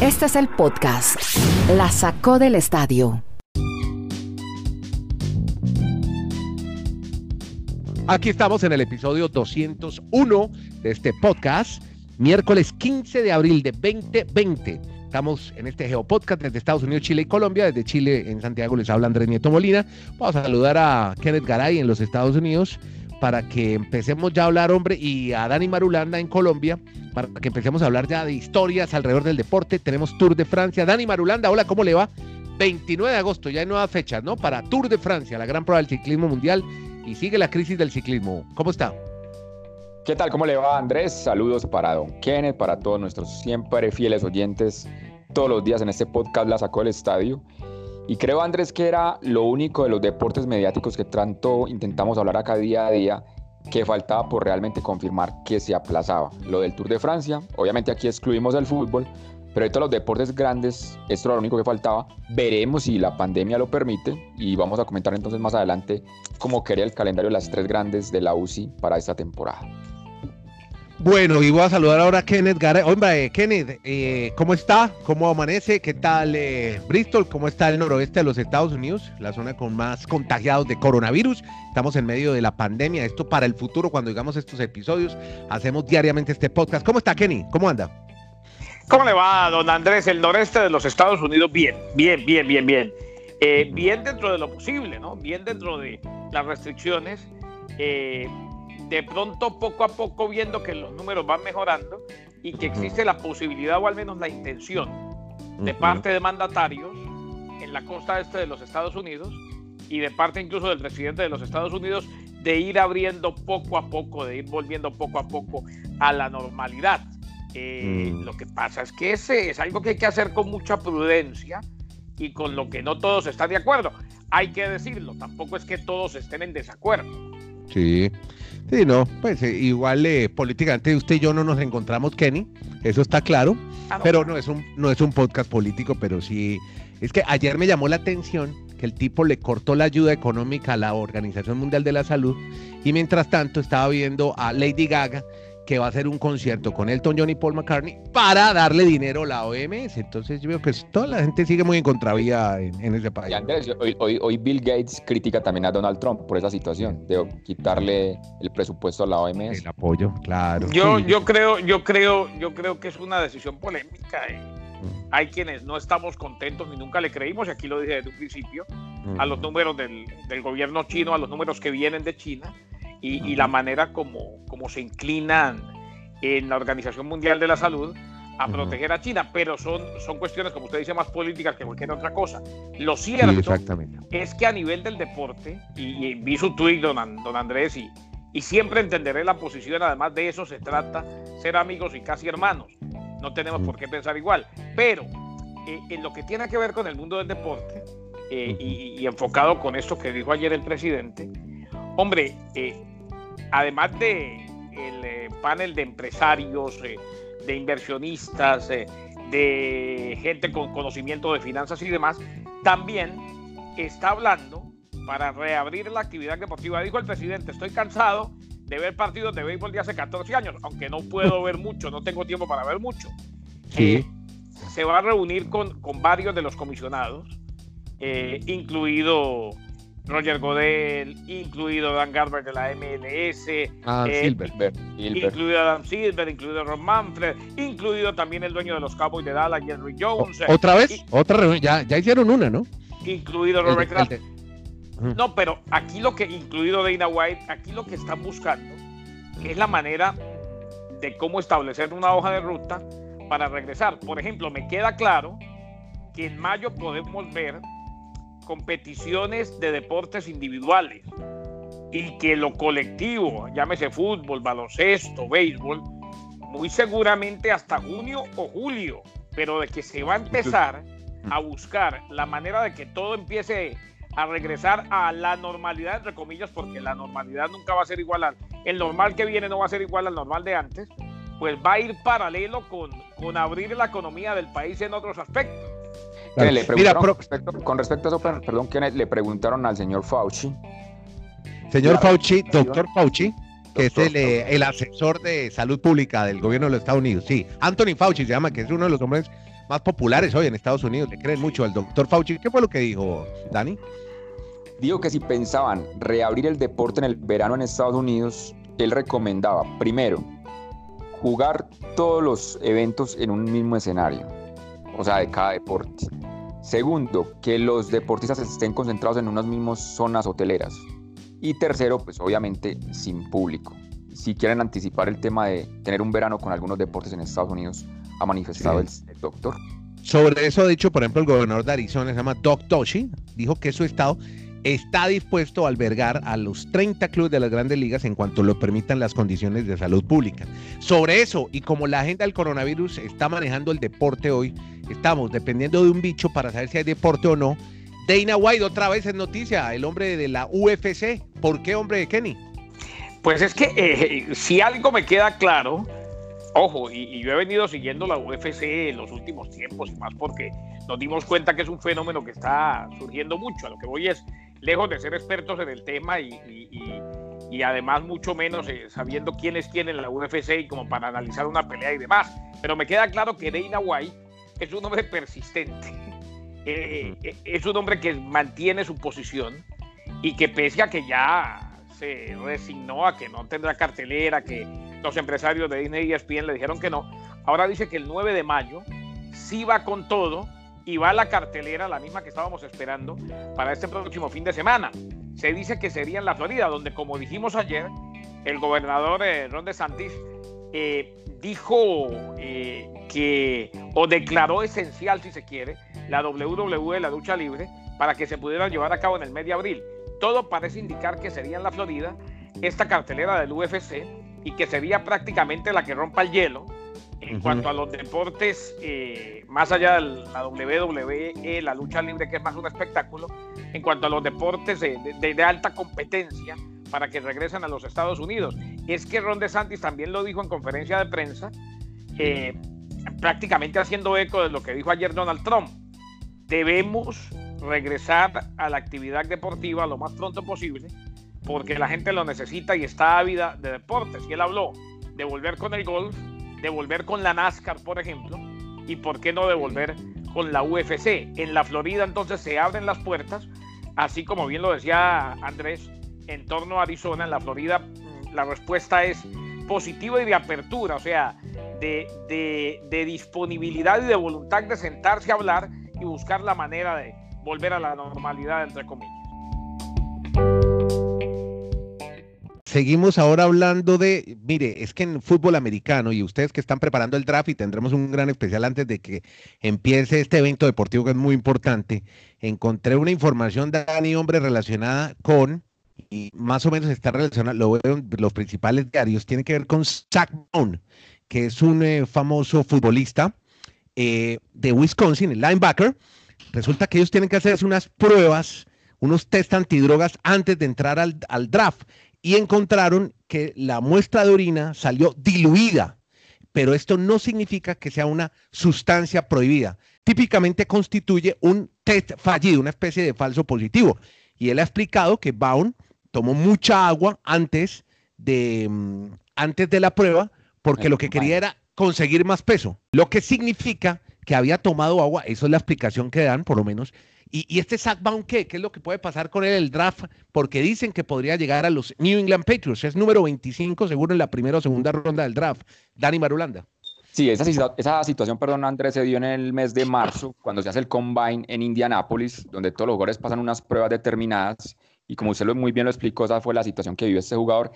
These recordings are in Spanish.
Este es el podcast. La sacó del estadio. Aquí estamos en el episodio 201 de este podcast, miércoles 15 de abril de 2020. Estamos en este Geopodcast desde Estados Unidos, Chile y Colombia. Desde Chile, en Santiago, les habla Andrés Nieto Molina. Vamos a saludar a Kenneth Garay en los Estados Unidos para que empecemos ya a hablar, hombre, y a Dani Marulanda en Colombia, para que empecemos a hablar ya de historias alrededor del deporte. Tenemos Tour de Francia. Dani Marulanda, hola, ¿cómo le va? 29 de agosto, ya hay nuevas fechas, ¿no? Para Tour de Francia, la gran prueba del ciclismo mundial, y sigue la crisis del ciclismo. ¿Cómo está? ¿Qué tal? ¿Cómo le va, Andrés? Saludos para Don Kenneth, para todos nuestros siempre fieles oyentes, todos los días en este podcast La Sacó del Estadio. Y creo, Andrés, que era lo único de los deportes mediáticos que tanto intentamos hablar acá día a día, que faltaba por realmente confirmar que se aplazaba. Lo del Tour de Francia, obviamente aquí excluimos el fútbol, pero de los deportes grandes, esto era lo único que faltaba. Veremos si la pandemia lo permite y vamos a comentar entonces más adelante cómo quería el calendario de las tres grandes de la UCI para esta temporada. Bueno, y voy a saludar ahora a Kenneth Garay. Hombre, Kenneth, eh, ¿cómo está? ¿Cómo amanece? ¿Qué tal eh, Bristol? ¿Cómo está el noroeste de los Estados Unidos? La zona con más contagiados de coronavirus. Estamos en medio de la pandemia. Esto para el futuro, cuando digamos estos episodios, hacemos diariamente este podcast. ¿Cómo está, Kenny? ¿Cómo anda? ¿Cómo le va, don Andrés? El noreste de los Estados Unidos, bien, bien, bien, bien, bien. Eh, bien dentro de lo posible, ¿no? Bien dentro de las restricciones. Eh, de pronto poco a poco viendo que los números van mejorando y que existe la posibilidad o al menos la intención de parte de mandatarios en la costa este de los Estados Unidos y de parte incluso del presidente de los Estados Unidos de ir abriendo poco a poco, de ir volviendo poco a poco a la normalidad. Eh, mm. Lo que pasa es que ese es algo que hay que hacer con mucha prudencia y con lo que no todos están de acuerdo. Hay que decirlo, tampoco es que todos estén en desacuerdo. Sí, sí, no, pues eh, igual eh, políticamente usted y yo no nos encontramos, Kenny, eso está claro, ah, pero no es, un, no es un podcast político, pero sí, es que ayer me llamó la atención que el tipo le cortó la ayuda económica a la Organización Mundial de la Salud y mientras tanto estaba viendo a Lady Gaga que va a hacer un concierto con Elton John y Paul McCartney para darle dinero a la OMS. Entonces yo veo que toda la gente sigue muy en contravía en, ese país. hoy, Bill Gates critica también a Donald Trump por esa situación de quitarle el presupuesto a la OMS. El apoyo, claro. Yo, yo creo, yo creo, yo creo que es una decisión polémica. Eh. Mm. Hay quienes no estamos contentos ni nunca le creímos, y aquí lo dije desde un principio, a los números del, del gobierno chino, a los números que vienen de China y, la manera como, como se inclinan en la Organización Mundial de la Salud a proteger a China, pero son, son cuestiones, como usted dice, más políticas que cualquier otra cosa. Lo cierto es que a nivel del deporte, y, vi su tweet, don, don Andrés, y, y siempre entenderé la posición, además de eso se trata, ser amigos y casi hermanos. No tenemos por qué pensar igual, pero eh, en lo que tiene que ver con el mundo del deporte, eh, y, y, enfocado con esto que dijo ayer el presidente, hombre, eh, además de el eh, panel de empresarios, eh, de inversionistas, eh, de gente con conocimiento de finanzas y demás, también está hablando para reabrir la actividad deportiva. Dijo el presidente, estoy cansado de ver partidos de béisbol de hace 14 años, aunque no puedo ver mucho, no tengo tiempo para ver mucho. Sí. se va a reunir con, varios de los comisionados, incluido Roger Godel, incluido Dan Garber de la MLS, ah, eh, incluido Adam Silver, incluido Ron Manfred, incluido también el dueño de los Cowboys de Dallas, Jerry Jones. ¿Otra vez? Otra reunión, ya, ya hicieron una, ¿no? Incluido Robert Kraft. No, pero aquí lo que, incluido Dana White, aquí lo que están buscando es la manera de cómo establecer una hoja de ruta para regresar. Por ejemplo, me queda claro que en mayo podemos ver competiciones de deportes individuales y que lo colectivo, llámese fútbol, baloncesto, béisbol, muy seguramente hasta junio o julio, pero de que se va a empezar a buscar la manera de que todo empiece a regresar a la normalidad, entre comillas, porque la normalidad nunca va a ser igual al, el normal que viene no va a ser igual al normal de antes, pues va a ir paralelo con, con abrir la economía del país en otros aspectos. Le Mira, con respecto a eso, perdón, que le preguntaron al señor Fauci. Señor Fauci, doctor Fauci, que es el, eh, el, asesor de salud pública del gobierno de los Estados Unidos. Sí, Anthony Fauci se llama, que es uno de los hombres más populares hoy en Estados Unidos. Le creen mucho al doctor Fauci. ¿Qué fue lo que dijo, Dani? Dijo que si pensaban reabrir el deporte en el verano en Estados Unidos, él recomendaba, primero, jugar todos los eventos en un mismo escenario, o sea, de cada deporte. Segundo, que los deportistas estén concentrados en unas mismas zonas hoteleras. Y tercero, pues obviamente sin público. Si quieren anticipar el tema de tener un verano con algunos deportes en Estados Unidos, ha manifestado el, doctor. Sobre eso ha dicho, por ejemplo, el gobernador de Arizona, se llama Doc Toshi, dijo que su estado está dispuesto a albergar a los 30 clubes de las grandes ligas en cuanto lo permitan las condiciones de salud pública. Sobre eso, y como la agenda del coronavirus está manejando el deporte hoy, estamos dependiendo de un bicho para saber si hay deporte o no. Dana White otra vez es noticia, el hombre de la UFC. ¿Por qué hombre de Kenny? Pues es que eh, si algo me queda claro, ojo, y, yo he venido siguiendo la UFC en los últimos tiempos y más porque nos dimos cuenta que es un fenómeno que está surgiendo mucho. A lo que voy es, lejos de ser expertos en el tema y, además mucho menos eh, sabiendo quién es quién en la UFC y como para analizar una pelea y demás. Pero me queda claro que Dana White es un hombre persistente, eh, eh, es un hombre que mantiene su posición y que pese a que ya se resignó a que no tendrá cartelera, que los empresarios de Disney y ESPN le dijeron que no, ahora dice que el 9 de mayo sí va con todo y va a la cartelera, la misma que estábamos esperando para este próximo fin de semana. Se dice que sería en la Florida, donde como dijimos ayer, el gobernador eh, Ron DeSantis eh, dijo eh, que, o declaró esencial, si se quiere, la WWE, la lucha libre, para que se pudiera llevar a cabo en el mes de abril. Todo parece indicar que sería en la Florida esta cartelera del UFC y que sería prácticamente la que rompa el hielo en cuanto a los deportes, eh, más allá de la WWE, la lucha libre, que es más un espectáculo, en cuanto a los deportes de, alta competencia para que regresen a los Estados Unidos. Es que Ron DeSantis también lo dijo en conferencia de prensa, eh, prácticamente haciendo eco de lo que dijo ayer Donald Trump. Debemos regresar a la actividad deportiva lo más pronto posible porque la gente lo necesita y está ávida de deportes. Y él habló de volver con el golf, de volver con la NASCAR, por ejemplo, y por qué no de volver con la UFC. En la Florida entonces se abren las puertas, así como bien lo decía Andrés, en torno a Arizona, en la Florida mm, la respuesta es positiva y de apertura, o sea, de, de disponibilidad y de voluntad de sentarse a hablar y buscar la manera de volver a la normalidad, entre comillas. Seguimos ahora hablando de, mire, es que en fútbol americano y ustedes que están preparando el draft y tendremos un gran especial antes de que empiece este evento deportivo que es muy importante, encontré una información, Dani, hombre, relacionada con, y más o menos está relacionada, lo veo en los principales diarios, tiene que ver con Zach Bone, que es un eh, famoso futbolista eh, de Wisconsin, el linebacker. Resulta que ellos tienen que hacerse unas pruebas, unos test antidrogas antes de entrar al draft y encontraron que la muestra de orina salió diluida, pero esto no significa que sea una sustancia prohibida. Típicamente constituye un test fallido, una especie de falso positivo. Y él ha explicado que Baum tomó mucha agua antes de, mm, antes de la prueba porque lo que quería era conseguir más peso, lo que significa que había tomado agua, eso es la explicación que dan, por lo menos, y, este Zach Baum, ¿qué? ¿qué es lo que puede pasar con él el draft? Porque dicen que podría llegar a los New England Patriots. Es número 25 seguro en la primera o segunda ronda del draft. Dani Marulanda. Sí, esa, esa situación, perdón, Andrés, se dio en el mes de marzo, cuando se hace el combine en Indianápolis, donde todos los jugadores pasan unas pruebas determinadas. Y como usted muy bien lo explicó, esa fue la situación que vivió este jugador,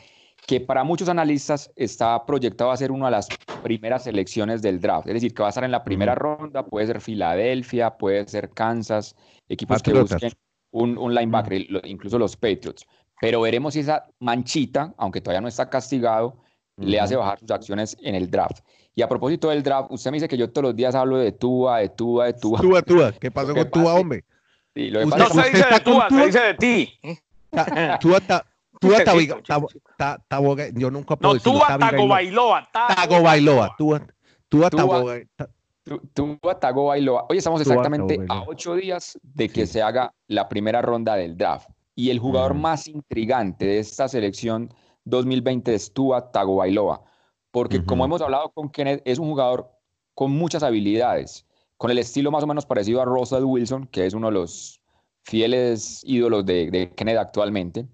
que para muchos analistas está proyectado a ser una de las primeras selecciones del draft. Es decir, que va a estar en la primera ronda, puede ser Filadelfia, puede ser Kansas, equipos que busquen un, linebacker, incluso los Patriots. Pero veremos si esa manchita, aunque todavía no está castigado, le hace bajar sus acciones en el draft. Y a propósito del draft, usted me dice que yo todos los días hablo de Tua, de Tua, de Tua. Tua, Tua. ¿Qué pasó con Tua, hombre? Sí, lo no se dice de Tua, se dice de ti. Tua Tua yo nunca puedo No, Tua Tagovailoa. Tagovailoa. Tua Tua Tua Tagovailoa. Hoy estamos exactamente a ocho días de que se haga la primera ronda del draft. Y el jugador más intrigante de esta selección 2020 es Tua Tagovailoa. Porque como hemos hablado con Kenneth, es un jugador con muchas habilidades, con el estilo más o menos parecido a Russell Wilson, que es uno de los fieles ídolos de, de Kenneth actualmente,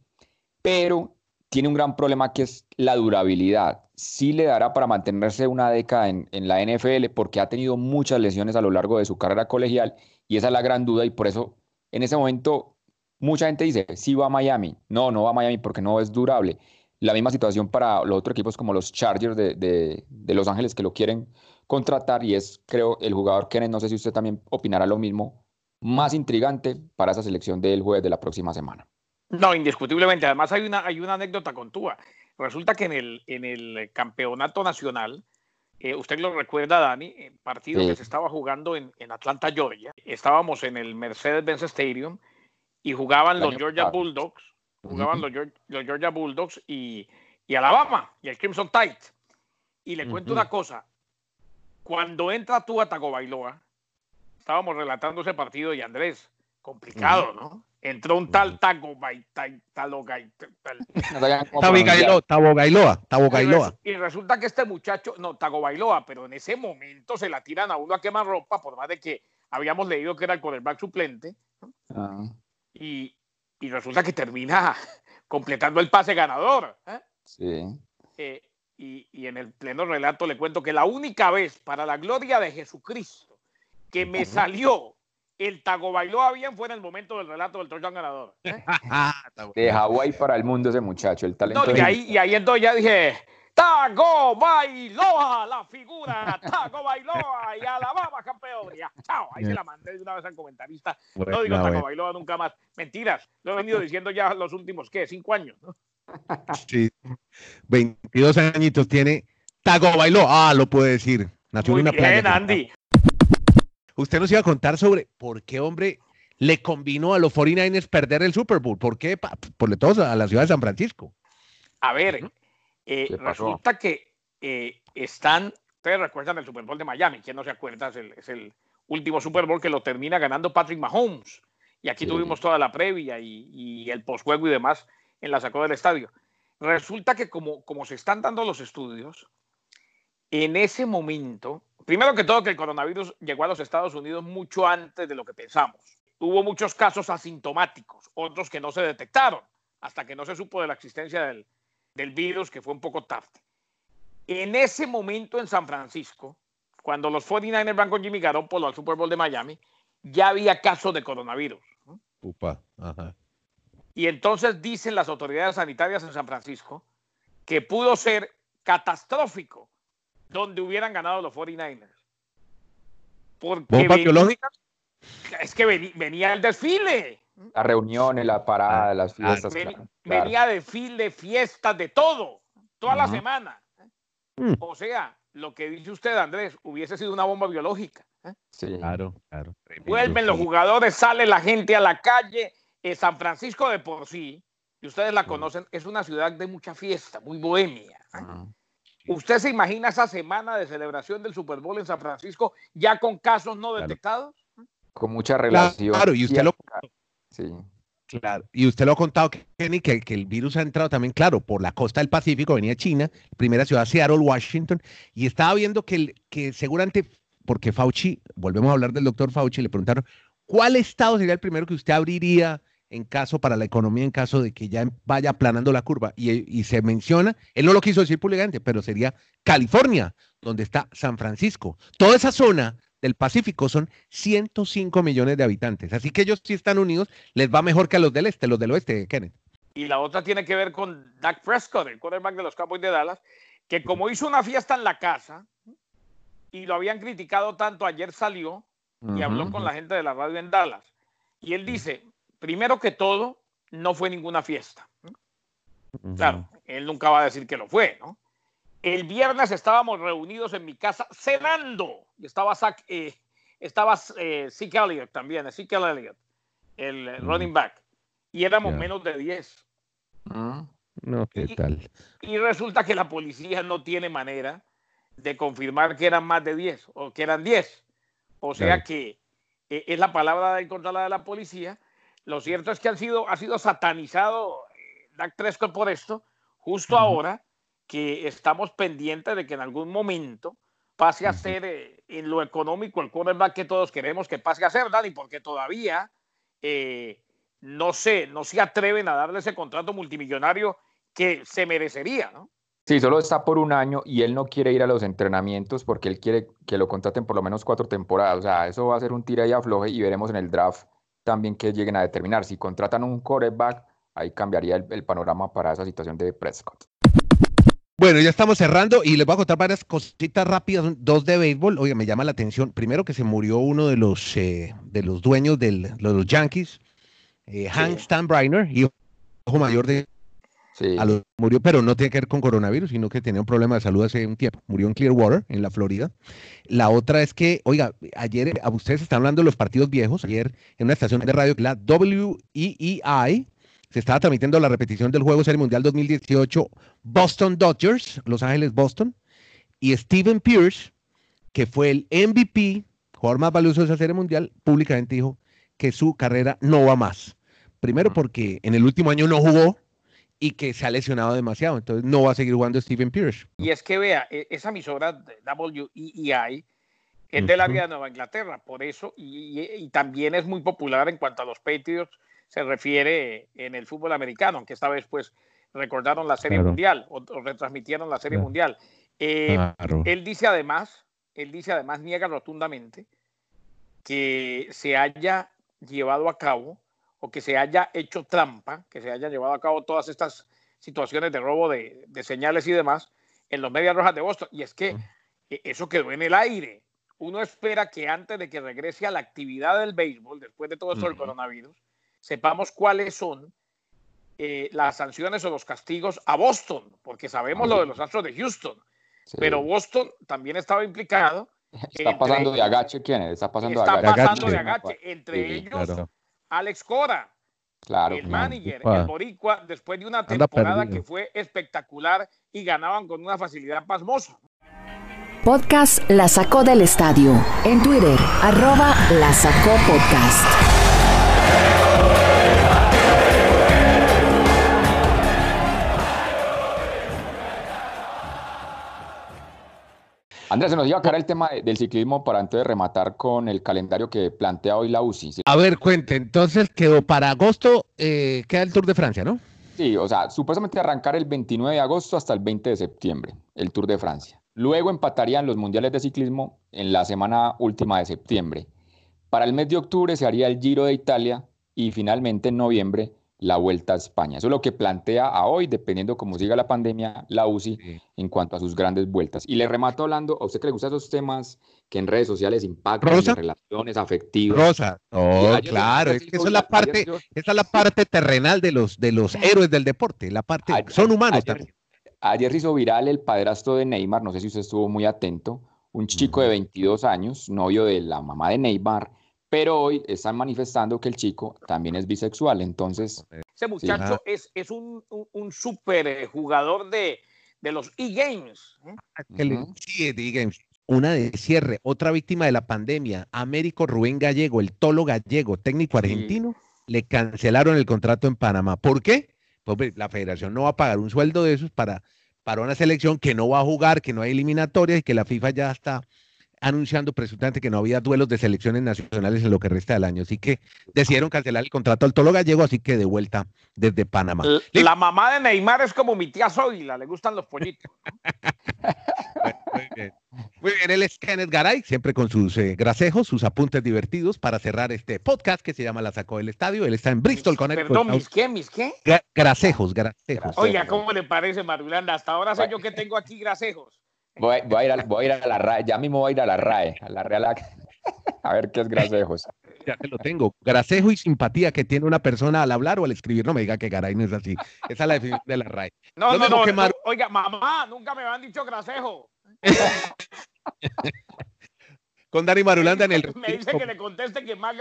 pero tiene un gran problema que es la durabilidad. Sí le dará para mantenerse una década en, la NFL porque ha tenido muchas lesiones a lo largo de su carrera colegial y esa es la gran duda y por eso en ese momento mucha gente dice, sí va a Miami. No, no va a Miami porque no es durable. La misma situación para los otros equipos como los Chargers de, Los Ángeles que lo quieren contratar y es, creo, el jugador Kenneth, no sé si usted también opinará lo mismo, más intrigante para esa selección del jueves de la próxima semana. No, indiscutiblemente. Además hay una, hay una anécdota con Tua. Resulta que en el, en el campeonato nacional, eh, usted lo recuerda, Dani, el partido sí. que se estaba jugando en, en, Atlanta, Georgia. Estábamos en el Mercedes-Benz Stadium y jugaban los Georgia. Bulldogs, jugaban uh -huh. los, los, Georgia Bulldogs y, y, Alabama y el Crimson Tide. Y le cuento uh -huh. una cosa, cuando entra Tua Tagovailoa, estábamos relatando ese partido y Andrés, complicado, uh -huh. ¿no? Entró un tal Tago Tabogailoa, Tabogailoa. Y resulta que este muchacho, no, Tago Bailoa, pero en ese momento se la tiran a uno a quemar ropa, por más de que habíamos leído que era el quarterback suplente. Ah. Y, y, resulta que termina completando el pase ganador. ¿eh? Sí. Eh, y, y en el pleno relato le cuento que la única vez, para la gloria de Jesucristo, que me salió el Tago bailó bien fue en el momento del relato del Trojan ganador. ¿eh? de Hawái para el mundo ese muchacho, el talento. No, y, ahí, y ahí entonces ya dije, Tago Bailoa, la figura, Tago Bailoa y Alabama campeón. Ya, chao, ahí se la mandé de una vez al comentarista. Bueno, no digo no, Tago bueno. Bailoa nunca más. Mentiras, lo he venido diciendo ya los últimos, ¿qué? Cinco años, ¿no? Sí, 22 añitos tiene Tago Bailoa, ah, lo puede decir. Nació Muy en una bien, playa. Andy usted nos iba a contar sobre por qué, hombre, le convino a los 49ers perder el Super Bowl. ¿Por qué? Por todos a la ciudad de San Francisco. A ver, eh, resulta que eh, están, ustedes recuerdan el Super Bowl de Miami, ¿quién no se acuerda? Es el, es el, último Super Bowl que lo termina ganando Patrick Mahomes. Y aquí sí. tuvimos toda la previa y, y el postjuego y demás en la sacó del estadio. Resulta que como, como se están dando los estudios, en ese momento Primero que todo, que el coronavirus llegó a los Estados Unidos mucho antes de lo que pensamos. Hubo muchos casos asintomáticos, otros que no se detectaron, hasta que no se supo de la existencia del, del virus, que fue un poco tarde. En ese momento en San Francisco, cuando los 49ers van con Jimmy Garoppolo al Super Bowl de Miami, ya había casos de coronavirus. Upa, ajá. Y entonces dicen las autoridades sanitarias en San Francisco que pudo ser catastrófico donde hubieran ganado los 49ers. Porque ¿Bomba venía, biológica? Es que venía, venía, el desfile. Las reuniones, la parada, las fiestas. Ven, claro. Venía desfile, fiestas, de todo, toda uh -huh. la semana. Mm. O sea, lo que dice usted, Andrés, hubiese sido una bomba biológica. ¿eh? Sí, claro, claro. Vuelven los jugadores, sale la gente a la calle. Eh, San Francisco de por sí, y ustedes la conocen, es una ciudad de mucha fiesta, muy bohemia. ¿eh? Uh -huh. ¿Usted se imagina esa semana de celebración del Super Bowl en San Francisco ya con casos no claro. detectados? Con mucha relación. Claro, y usted lo sí. Claro, y usted lo ha contado, Kenny, que, que, el virus ha entrado también, claro, por la costa del Pacífico, venía China, primera ciudad, Seattle, Washington, y estaba viendo que, el, que seguramente, porque Fauci, volvemos a hablar del doctor Fauci, le preguntaron, ¿cuál estado sería el primero que usted abriría en caso para la economía, en caso de que ya vaya aplanando la curva. Y, y, se menciona, él no lo quiso decir públicamente, pero sería California, donde está San Francisco. Toda esa zona del Pacífico son 105 millones de habitantes. Así que ellos sí están unidos, les va mejor que a los del este, los del oeste, Kenneth. Y la otra tiene que ver con Dak Prescott, el quarterback de los Cowboys de Dallas, que como hizo una fiesta en la casa y lo habían criticado tanto, ayer salió y uh -huh. habló con la gente de la radio en Dallas. Y él dice, primero que todo, no fue ninguna fiesta. Claro, él nunca va a decir que lo fue, ¿no? El viernes estábamos reunidos en mi casa cenando. Y estaba Zach, eh, estaba eh, Zeke Elliott también, Ezekiel Elliott, el running back. Y éramos yeah. menos de 10. Uh -huh. No, ¿qué y, tal? Y resulta que la policía no tiene manera de confirmar que eran más de 10 o que eran 10. O sea que eh, es la palabra de contra la de la policía lo cierto es que han sido, ha sido satanizado eh, Dak Prescott por esto, justo uh -huh. ahora que estamos pendientes de que en algún momento pase a ser eh, en lo económico el quarterback que todos queremos que pase a ser, Dani, porque todavía eh, no sé, no se atreven a darle ese contrato multimillonario que se merecería, ¿no? Sí, solo está por un año y él no quiere ir a los entrenamientos porque él quiere que lo contraten por lo menos cuatro temporadas. O sea, eso va a ser un tira y afloje y veremos en el draft también que lleguen a determinar. Si contratan un quarterback, ahí cambiaría el, panorama para esa situación de Prescott. Bueno, ya estamos cerrando y les voy a contar varias cositas rápidas, dos de béisbol. Oye, me llama la atención. Primero que se murió uno de los, eh, de los dueños de los Yankees, eh, Hank Stanbriner, hijo mayor de murió, pero no tiene que ver con coronavirus, sino que tenía un problema de salud hace un tiempo. Murió en Clearwater, en la Florida. La otra es que, oiga, ayer, ustedes están hablando de los partidos viejos. Ayer en una estación de radio, la WEEI, se estaba transmitiendo la repetición del Juego Serie Mundial 2018 Boston Dodgers, Los Ángeles Boston, y Steven Pierce, que fue el MVP, jugador más valioso de esa Serie Mundial, públicamente dijo que su carrera no va más. Primero porque en el último año no jugó, y que se ha lesionado demasiado, entonces no va a seguir jugando Steven Pierce. Y es que vea, e, esa emisora WEEI es del área de Nueva Inglaterra, por eso, y, también es muy popular en cuanto a los Patriots se refiere en el fútbol americano, aunque esta vez pues recordaron la Serie Mundial o, retransmitieron la Serie Mundial. Eh, él dice además, él dice además, niega rotundamente que se haya llevado a cabo o que se haya hecho trampa, que se haya llevado a cabo todas estas situaciones de robo de, señales y demás en los Medias Rojas de Boston. Y es que e, eso quedó en el aire. Uno espera que antes de que regrese a la actividad del béisbol, después de todo esto del coronavirus, sepamos cuáles son eh, las sanciones o los castigos a Boston, porque sabemos lo de los Astros de Houston, pero Boston también estaba implicado. Está pasando de agache, ¿quién es? Está pasando, de, agache. pasando de agache. Entre ellos, Alex Cora, claro, el manager, el Boricua, después de una temporada que fue espectacular y ganaban con una facilidad pasmosa. Podcast La Sacó del Estadio. En Twitter, arroba La Sacó Podcast. Andrés, se nos iba a el tema del ciclismo para antes de rematar con el calendario que plantea hoy la UCI. A ver, cuente, entonces quedó para agosto, eh, queda el Tour de Francia, ¿no? Sí, o sea, supuestamente arrancar el 29 de agosto hasta el 20 de septiembre, el Tour de Francia. Luego empatarían los mundiales de ciclismo en la semana última de septiembre. Para el mes de octubre se haría el Giro de Italia y finalmente en noviembre la vuelta a España. Eso es lo que plantea a hoy, dependiendo cómo siga la pandemia, la UCI en cuanto a sus grandes vueltas. Y le remato hablando, ¿a usted que le gustan esos temas que en redes sociales impactan las relaciones afectivas? Rosa, oh, claro, es que esa es la parte, esa es la parte terrenal de los, de los héroes del deporte, la parte, son humanos ayer, también. Ayer hizo viral el padrastro de Neymar, no sé si usted estuvo muy atento, un chico de 22 años, novio de la mamá de Neymar, pero hoy están manifestando que el chico también es bisexual, entonces... Ese muchacho es, es un, un, super eh, jugador de, de los e-games. ¿eh? Sí, de e-games. Una de cierre, otra víctima de la pandemia, Américo Rubén Gallego, el tolo gallego, técnico argentino, le cancelaron el contrato en Panamá. ¿Por qué? Pues la federación no va a pagar un sueldo de esos para, para una selección que no va a jugar, que no hay eliminatorias y que la FIFA ya está anunciando presuntamente que no había duelos de selecciones nacionales en lo que resta del año. Así que decidieron cancelar el contrato al Tolo Gallego, así que de vuelta desde Panamá. La, mamá de Neymar es como mi tía Zoila, le gustan los pollitos. muy bien. Muy bien, él es Kenneth Garay, siempre con sus eh, grasejos, sus apuntes divertidos para cerrar este podcast que se llama La Sacó del Estadio. Él está en Bristol, con Perdón, ¿mis qué? ¿Mis qué? grasejos, grasejos. Oiga, ¿cómo le parece, Marulanda? Hasta ahora sé yo que tengo aquí grasejos. Voy, a ir a, voy, a ir a, la RAE, ya mismo voy a ir a la RAE, a la Real a ver qué es grasejos. Ya te lo tengo. Grasejo y simpatía que tiene una persona al hablar o al escribir. No me diga que Garay no es así. Esa es la definición de la RAE. No, no, no. Oiga, mamá, nunca me han dicho grasejo. Con Dani Marulanda en el. Me dice que le conteste que más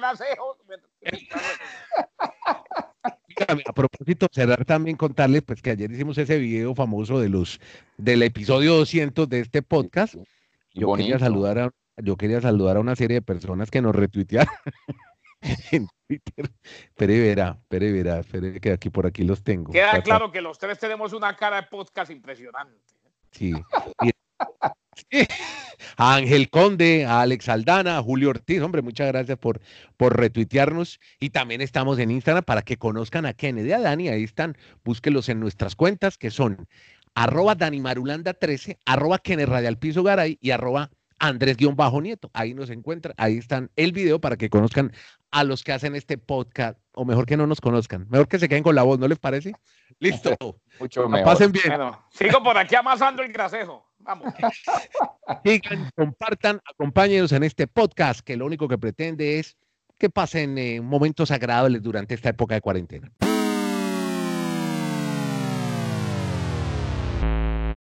a propósito, cerrar también contarle pues que ayer hicimos ese video famoso de los del episodio 200 de este podcast. Yo quería saludar a yo quería saludar a una serie de personas que nos retuitearon en Twitter. Pere verá, Pere verá, Pere que aquí por aquí los tengo. Queda claro que los tres tenemos una cara de podcast impresionante. Sí. A Ángel Conde, a Alex Aldana, a Julio Ortiz, hombre, muchas gracias por, por retuitearnos. Y también estamos en Instagram para que conozcan a Kennedy, a Dani, ahí están, búsquelos en nuestras cuentas que son arroba Dani Marulanda 13, arroba Radial Piso Garay y arroba Andrés-Nieto. Ahí nos encuentran, ahí están el video para que conozcan a los que hacen este podcast, o mejor que no nos conozcan, mejor que se queden con la voz, ¿no les parece? Listo. Mucho mejor. Pasen bien. sigo por aquí amasando el grasejo. Vamos. Sigan, compartan, acompáñenos en este podcast que lo único que pretende es que pasen eh, momentos agradables durante esta época de cuarentena.